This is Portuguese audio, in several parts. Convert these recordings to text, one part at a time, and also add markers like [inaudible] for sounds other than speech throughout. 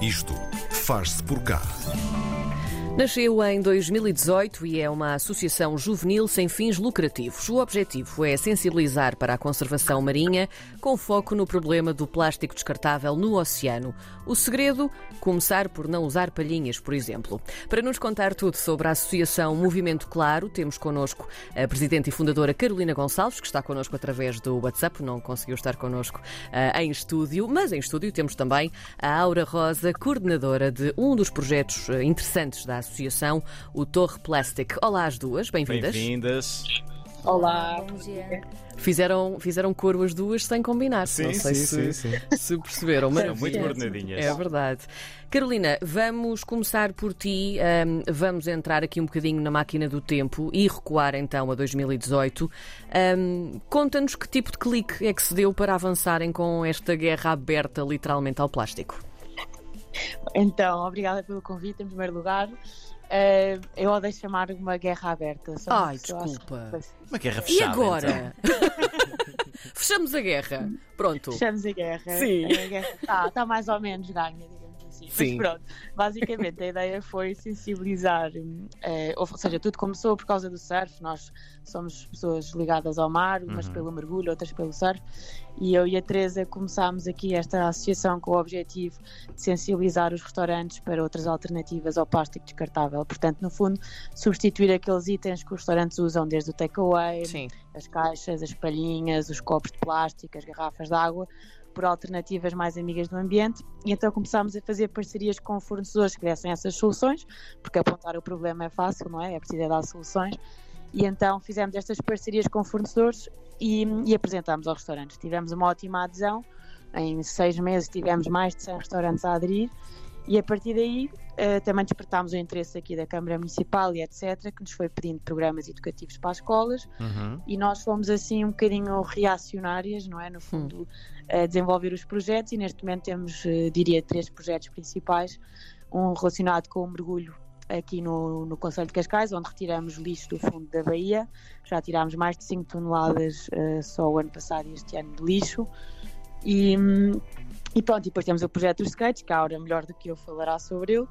Isto faz-se por cá. Nasceu em 2018 e é uma associação juvenil sem fins lucrativos. O objetivo é sensibilizar para a conservação marinha, com foco no problema do plástico descartável no oceano. O segredo? Começar por não usar palhinhas, por exemplo. Para nos contar tudo sobre a associação Movimento Claro, temos connosco a presidente e fundadora Carolina Gonçalves, que está connosco através do WhatsApp, não conseguiu estar connosco uh, em estúdio, mas em estúdio temos também a Aura Rosa, coordenadora de um dos projetos uh, interessantes da associação, o Torre Plastic. Olá às duas, bem-vindas. Bem-vindas. Olá, bom dia. Fizeram, fizeram coro as duas sem combinar. Sim, Não sei sim, se, sim, se perceberam. São Mas muito coordenadinhas. é verdade. Carolina, vamos começar por ti. ahm, vamos entrar aqui um bocadinho na máquina do tempo e recuar então a 2018. Ahm, Conta-nos que tipo de clique é que se deu para avançarem com esta guerra aberta literalmente ao plástico. Então, obrigada pelo convite em primeiro lugar. Eh, eu odeio chamar uma guerra aberta. só Ai, desculpa. que- Uma guerra E fechada. agora? [laughs] Fechamos a guerra. Pronto. Fechamos a guerra. Sim. Está, está mais ou menos ganha. Sim. Mas pronto, basicamente a ideia foi sensibilizar, eh, ou seja, tudo começou por causa do surf. Nós somos pessoas ligadas ao mar, umas Uhum. pelo mergulho, outras pelo surf. E eu e a Teresa começámos aqui esta associação com o objetivo de sensibilizar os restaurantes para outras alternativas ao plástico descartável. Portanto, no fundo, substituir aqueles itens que os restaurantes usam, desde o takeaway, as caixas, as palhinhas, os copos de plástico, as garrafas de água, por alternativas mais amigas do ambiente. E então começámos a fazer parcerias com fornecedores que dessem essas soluções, porque apontar o problema é fácil, não é? É preciso é dar soluções. E então fizemos estas parcerias com fornecedores e, e apresentámos aos restaurantes. Tivemos uma ótima adesão. Em seis meses tivemos mais de 100 restaurantes a aderir. E a partir daí eh, também despertámos o interesse aqui da Câmara Municipal e etc., que nos foi pedindo programas educativos para as escolas Uhum. e nós fomos assim um bocadinho reacionárias, não é? No fundo, a desenvolver os projetos e neste momento temos, eh, diria, três projetos principais. Um relacionado com o mergulho aqui no, no Conselho de Cascais, onde retiramos lixo do fundo da Baía. Já tirámos mais de 5 toneladas eh, só o ano passado e este ano de lixo. E, hum, e pronto, e depois temos o projeto dos skates, que a Aura melhor do que eu falará sobre ele.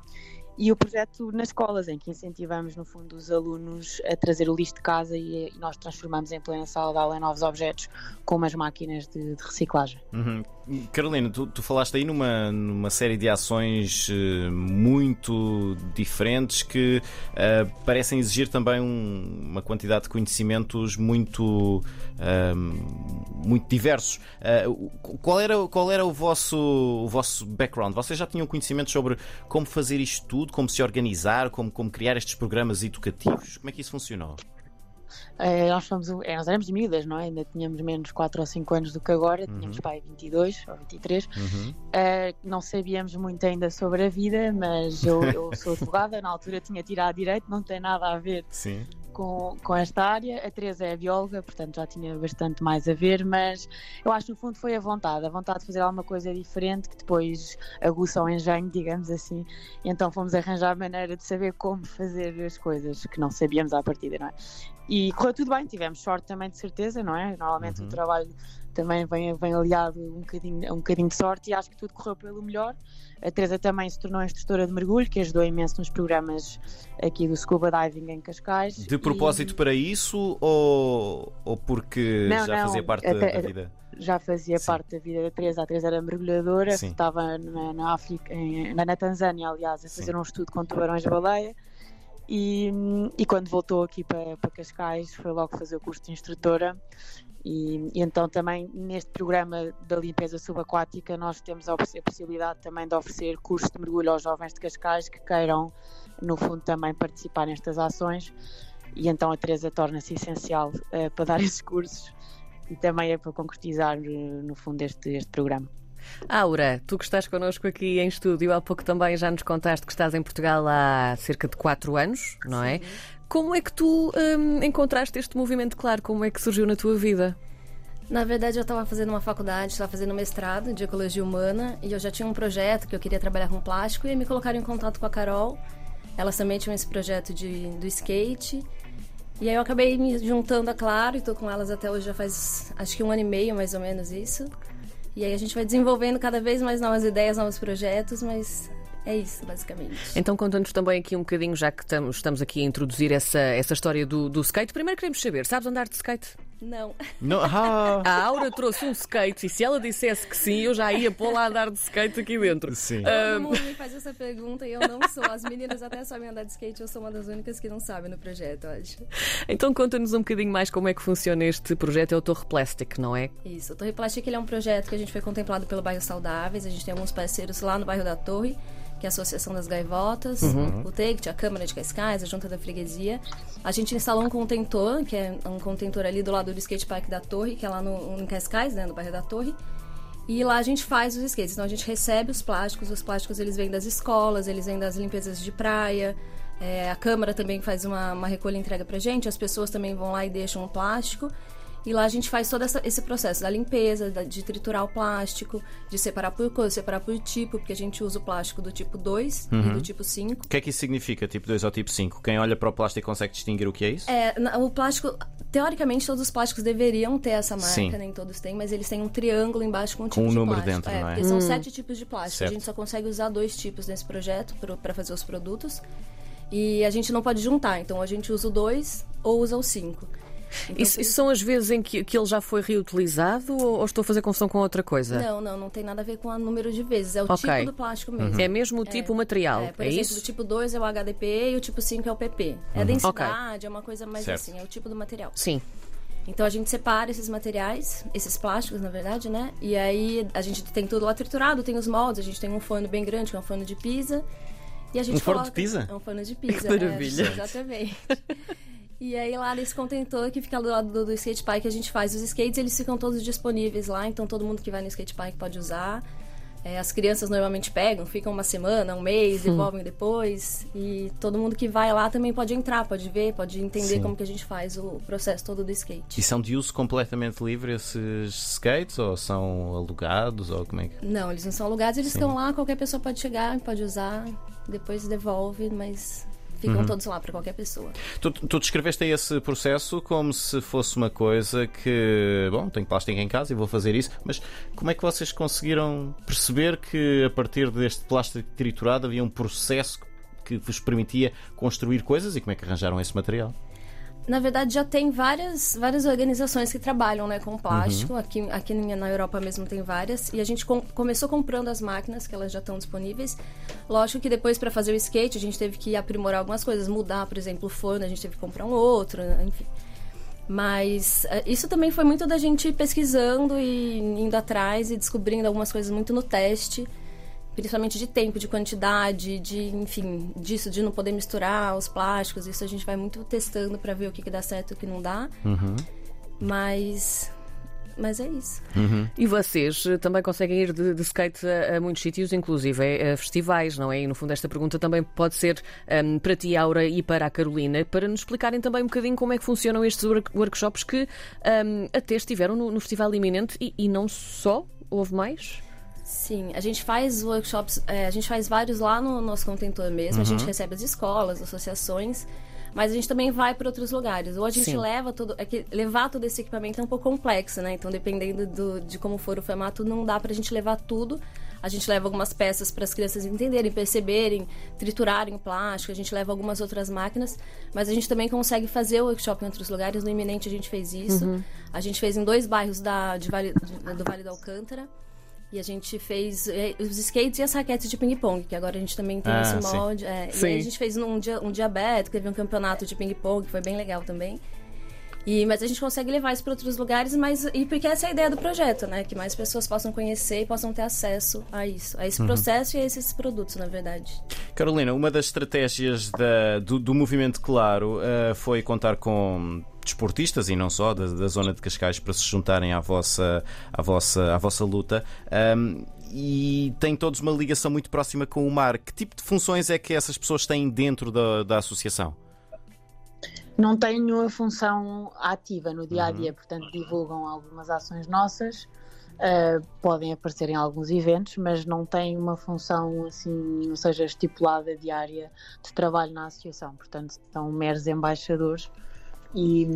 E o projeto nas escolas, em que incentivamos, no fundo, os alunos a trazer o lixo de casa e, nós transformamos em plena sala de aula em novos objetos, como as máquinas de, de reciclagem. Uhum. Carolina, tu, tu falaste aí numa, numa série de ações eh, muito diferentes que eh, parecem exigir também um- uma quantidade de conhecimentos muito, ahm, muito diversos. O- qual, era, qual era o vosso, o vosso background? Vocês já tinham conhecimento sobre como fazer isto tudo, como se organizar, como, como criar estes programas educativos? Como é que isso funcionou? Eh, nós, fomos, eh, nós éramos miúdas, não é? Ainda tínhamos menos 4 ou 5 anos do que agora, tínhamos pai 22 ou 23. Uhum. Uh, não sabíamos muito ainda sobre a vida, mas eu, eu sou advogada, na altura tinha tirado direito, não tem nada a ver Sim. Com, com esta área. A Teresa é bióloga, portanto já tinha bastante mais a ver, mas eu acho que no fundo foi a vontade, a vontade de fazer alguma coisa diferente que depois aguça o engenho, digamos assim. Então fomos arranjar maneira de saber como fazer as coisas que não sabíamos à partida, não é? E correu tudo bem, tivemos sorte também de certeza, não é? Normalmente Uhum. o trabalho também vem, vem aliado um bocadinho, um bocadinho de sorte e acho que tudo correu pelo melhor. A Teresa também se tornou instrutora de mergulho, que ajudou imenso nos programas aqui do Scuba Diving em Cascais. De propósito para isso ou, ou porque Não, já não, fazia parte da, da vida? já fazia Sim. parte da vida da Teresa. A Teresa era mergulhadora, Sim. estava na, na África, em- na, na Tanzânia, aliás, a fazer Sim. um estudo com tubarões-baleia. E, e quando voltou aqui para, para Cascais, foi logo fazer o curso de instrutora. E, e então também neste programa da limpeza subaquática nós temos a, a possibilidade também de oferecer cursos de mergulho aos jovens de Cascais que queiram, no fundo, também participar nestas ações. E então a Teresa torna-se essencial eh, para dar [laughs] esses cursos e também é para concretizar, eh, no fundo, este, este programa. Aura, tu que estás connosco aqui em estúdio, há pouco também já nos contaste que estás em Portugal há cerca de 4 anos, não é? Como é que tu hum, encontraste este movimento claro? Como é que surgiu na tua vida? Na verdade, eu estava fazendo uma faculdade, estava fazendo mestrado de ecologia humana e eu já tinha um projeto que eu queria trabalhar com plástico e me colocaram em contato com a Carol. Elas também tinham esse projeto de, do skate. E aí eu acabei me juntando a Claro e estou com elas até hoje já faz acho que um ano e meio mais ou menos isso. E aí a gente vai desenvolvendo cada vez mais novas ideias, novos projetos, mas É isso, basicamente. Então conta-nos também aqui um bocadinho, já que estamos, estamos aqui a introduzir essa, essa história do, do skate. Primeiro queremos saber, sabes andar de skate? Não. Não, ah, [laughs] A Aura trouxe um skate e se ela dissesse que sim, eu já ia pôr lá a andar de skate aqui dentro. sim. Todo mundo me faz essa pergunta e eu não sou. As meninas até sabem andar de skate, eu sou uma das únicas que não sabe no projeto, acho. Então conta-nos um bocadinho mais como é que funciona este projeto, é o Torre Plastic, não é? Isso, o Torre Plastic ele é um projeto que a gente foi contemplado pelo bairro Saudáveis. A gente tem alguns parceiros lá no bairro da Torre, que é a Associação das Gaivotas, o TECT, a Câmara de Cascais, a Junta da Freguesia. A gente instalou um contentor, que é um contentor ali do lado do skate park da Torre, que é lá no, em Cascais, né, no bairro da Torre. E lá a gente faz os skates. Então a gente recebe os plásticos, os plásticos eles vêm das escolas, eles vêm das limpezas de praia. É, a Câmara também faz uma, uma recolha e entrega pra gente, as pessoas também vão lá e deixam o plástico. E lá a gente faz todo essa, esse processo da limpeza, da- de triturar o plástico, de separar por cor, separar por tipo, porque a gente usa o plástico do tipo 2 e do tipo 5. O que é que isso significa, tipo 2 ou tipo 5? Quem olha para o plástico consegue distinguir o que é isso? É, o plástico, teoricamente todos os plásticos deveriam ter essa marca, Sim. nem todos têm, mas eles têm um triângulo embaixo com um Com tipo um de número plástico. dentro, é, não é? Porque são sete tipos de plástico. Certo. A gente só consegue usar dois tipos nesse projeto para fazer os produtos. E a gente não pode juntar, então a gente usa o dois ou usa o cinco. Então, Isso, isso são as vezes em que, que ele já foi reutilizado ou, ou estou a fazer confusão com outra coisa? Não, não, não tem nada a ver com o número de vezes. É o Ok. tipo do plástico mesmo. É mesmo o tipo, o material, É, por é exemplo, isso? o tipo 2 é o HDPE e o tipo 5 é o PP. É a densidade, é uma coisa mais Certo. assim, é o tipo do material. Sim. Então a gente separa esses materiais, esses plásticos, na verdade, né? E aí a gente tem tudo lá triturado, tem os moldes, a gente tem um forno bem grande, que é um forno de pizza. E a gente Um forno coloca- de pizza? É um forno de pizza. [laughs] Que é, maravilha. exatamente. [laughs] E aí lá nesse contentor que fica do lado do, do skate park, a gente faz os skates, eles ficam todos disponíveis lá, então todo mundo que vai no skate park pode usar. É, as crianças normalmente pegam, ficam uma semana, um mês, devolvem depois. E todo mundo que vai lá também pode entrar, pode ver, pode entender Sim. como que a gente faz o processo todo do skate. E são de uso completamente livre esses skates ou são alugados ou como é que. Não, eles não são alugados, eles Sim. estão lá, qualquer pessoa pode chegar, pode usar, depois devolve, mas Uhum. ficam todos lá para qualquer pessoa. Tu, tu descreveste esse processo como se fosse uma coisa que, bom, tenho plástico em casa e vou fazer isso, mas como é que vocês conseguiram perceber que a partir deste plástico triturado havia um processo que vos permitia construir coisas e como é que arranjaram esse material? Na verdade, já tem várias, várias organizações que trabalham né, com plástico. Uhum. Aqui, aqui na Europa mesmo tem várias. E a gente com- começou comprando as máquinas, que elas já estão disponíveis. Lógico que depois, para fazer o skate, a gente teve que aprimorar algumas coisas. Mudar, por exemplo, o forno, a gente teve que comprar um outro, enfim. Mas eh, isso também foi muito da gente pesquisando e indo atrás e descobrindo algumas coisas muito no teste. Principalmente de tempo, de quantidade, de, enfim, disso, de não poder misturar os plásticos. Isso a gente vai muito testando para ver o que, que dá certo e o que não dá. Mas. Mas é isso. E vocês eh, também conseguem ir de, de skate a, a muitos sítios, inclusive a, a festivais, não é? E no fundo esta pergunta também pode ser ehm, para ti, Aura, e para a Carolina, para nos explicarem também um bocadinho como é que funcionam estes work- workshops que ehm, até estiveram no, no Festival Iminente e, e não só, houve mais? Sim, a gente faz workshops, é, a gente faz vários lá no nosso contentor mesmo, a gente recebe as escolas, associações, mas a gente também vai para outros lugares. Ou a gente Sim. leva todo. É que levar todo esse equipamento é um pouco complexo, né? Então, dependendo do- de como for o formato, não dá pra gente levar tudo. A gente leva algumas peças para as crianças entenderem, perceberem, triturarem o plástico. A gente leva algumas outras máquinas, mas a gente também consegue fazer o workshop em outros lugares. No Iminente a gente fez isso. A gente fez em dois bairros da, de Vale, de- do Vale do Alcântara. E a gente fez eh, os skates e as raquetes de ping-pong, que agora a gente também tem Ah, esse sim. molde. é. E Sim. aí a gente fez num dia, um dia aberto, teve um campeonato de ping-pong, que foi bem legal também. E, mas a gente consegue levar isso para outros lugares, mas e porque essa é a ideia do projeto, né? Que mais pessoas possam conhecer e possam ter acesso a isso, a Uhum. esse processo e a esses produtos, na verdade. Carolina, uma das estratégias da- do, do movimento Claro eh, foi contar com desportistas e não só da, da zona de Cascais para se juntarem à vossa, à vossa, à vossa luta. Ahm, e têm todos uma ligação muito próxima com o mar. Que tipo de funções é que essas pessoas têm dentro da, da associação? Não têm nenhuma função ativa no dia a dia, portanto, divulgam algumas ações nossas, uh, podem aparecer em alguns eventos, mas não têm uma função assim, ou seja, estipulada diária de trabalho na associação. Portanto, são meros embaixadores. E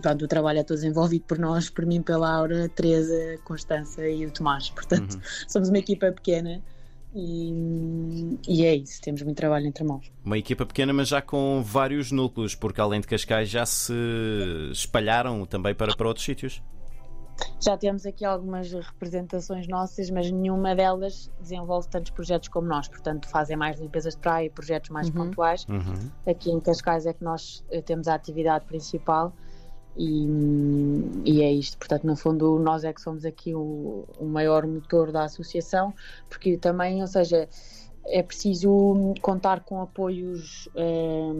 pronto, o trabalho é todo desenvolvido por nós, por mim, pela Aura, a Teresa, a Constança e o Tomás. Portanto, [laughs] somos uma equipa pequena e, e é isso, temos muito trabalho entre mãos. Uma equipa pequena, mas já com vários núcleos, porque além de Cascais já se espalharam também para, para outros sítios. Já temos aqui algumas representações nossas, mas nenhuma delas desenvolve tantos projetos como nós. Portanto, fazem mais limpezas de praia e projetos mais Uhum. pontuais. Uhum. Aqui em Cascais é que nós eh, temos a atividade principal e, e é isto. Portanto, no fundo, nós é que somos aqui o, o maior motor da associação, porque também, ou seja, é preciso contar com apoios eh,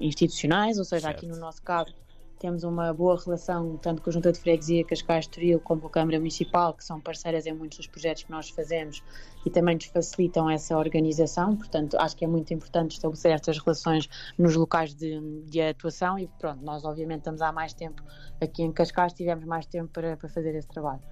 institucionais, ou seja, Certo. aqui no nosso caso temos uma boa relação tanto com a Junta de Freguesia Cascais Estoril como com a Câmara Municipal, que são parceiras em muitos dos projetos que nós fazemos e também nos facilitam essa organização. Portanto, acho que é muito importante estabelecer estas relações nos locais de, de atuação e pronto, nós obviamente estamos há mais tempo aqui em Cascais, tivemos mais tempo para, para fazer esse trabalho.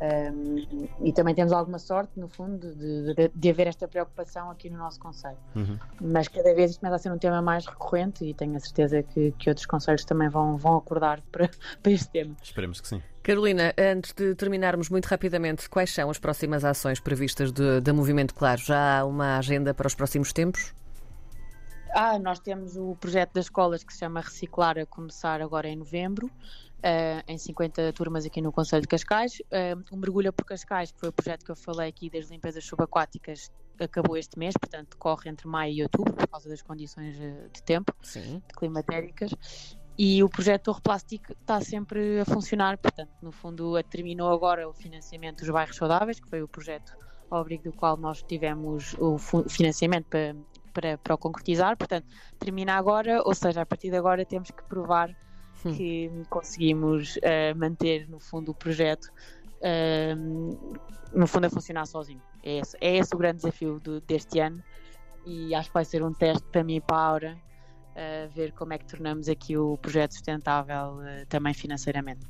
Um, e também temos alguma sorte, no fundo, de, de, de haver esta preocupação aqui no nosso Conselho. Uhum. Mas cada vez isto começa a ser um tema mais recorrente e tenho a certeza que, que outros Conselhos também vão, vão acordar [laughs] para, para este tema. Esperemos que sim. Carolina, antes de terminarmos muito rapidamente, quais são as próximas ações previstas da Movimento Claro? Já há uma agenda para os próximos tempos? Ah, nós temos o projeto das escolas que se chama Reciclar a começar agora em novembro, eh, em 50 turmas aqui no Conselho de Cascais. Eh, o Mergulha por Cascais, que foi o projeto que eu falei aqui das limpezas subaquáticas, acabou este mês, portanto decorre entre maio e outubro, por causa das condições eh, de tempo. Sim. climatéricas e o projeto Torre Plástico está sempre a funcionar, portanto, no fundo, terminou agora o financiamento dos bairros saudáveis, que foi o projeto ao abrigo do qual nós tivemos o financiamento para, para, para o concretizar, portanto, termina agora, ou seja, a partir de agora temos que provar Hum. que conseguimos eh, manter, no fundo, o projeto eh, no fundo a funcionar sozinho. É esse, é esse o grande desafio do- deste ano e acho que vai ser um teste para mim e para a Aura a ver como é que tornamos aqui o projeto sustentável eh, também financeiramente.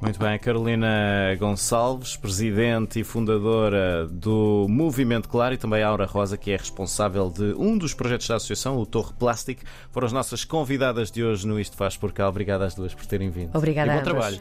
Muito bem, Carolina Gonçalves, presidente e fundadora do Movimento Claro, e também a Aura Rosa, que é responsável de um dos projetos da associação, o Torre Plástico, foram as nossas convidadas de hoje no Isto Faz Por Cá. Obrigado às duas por terem vindo. Obrigada E a bom trabalho.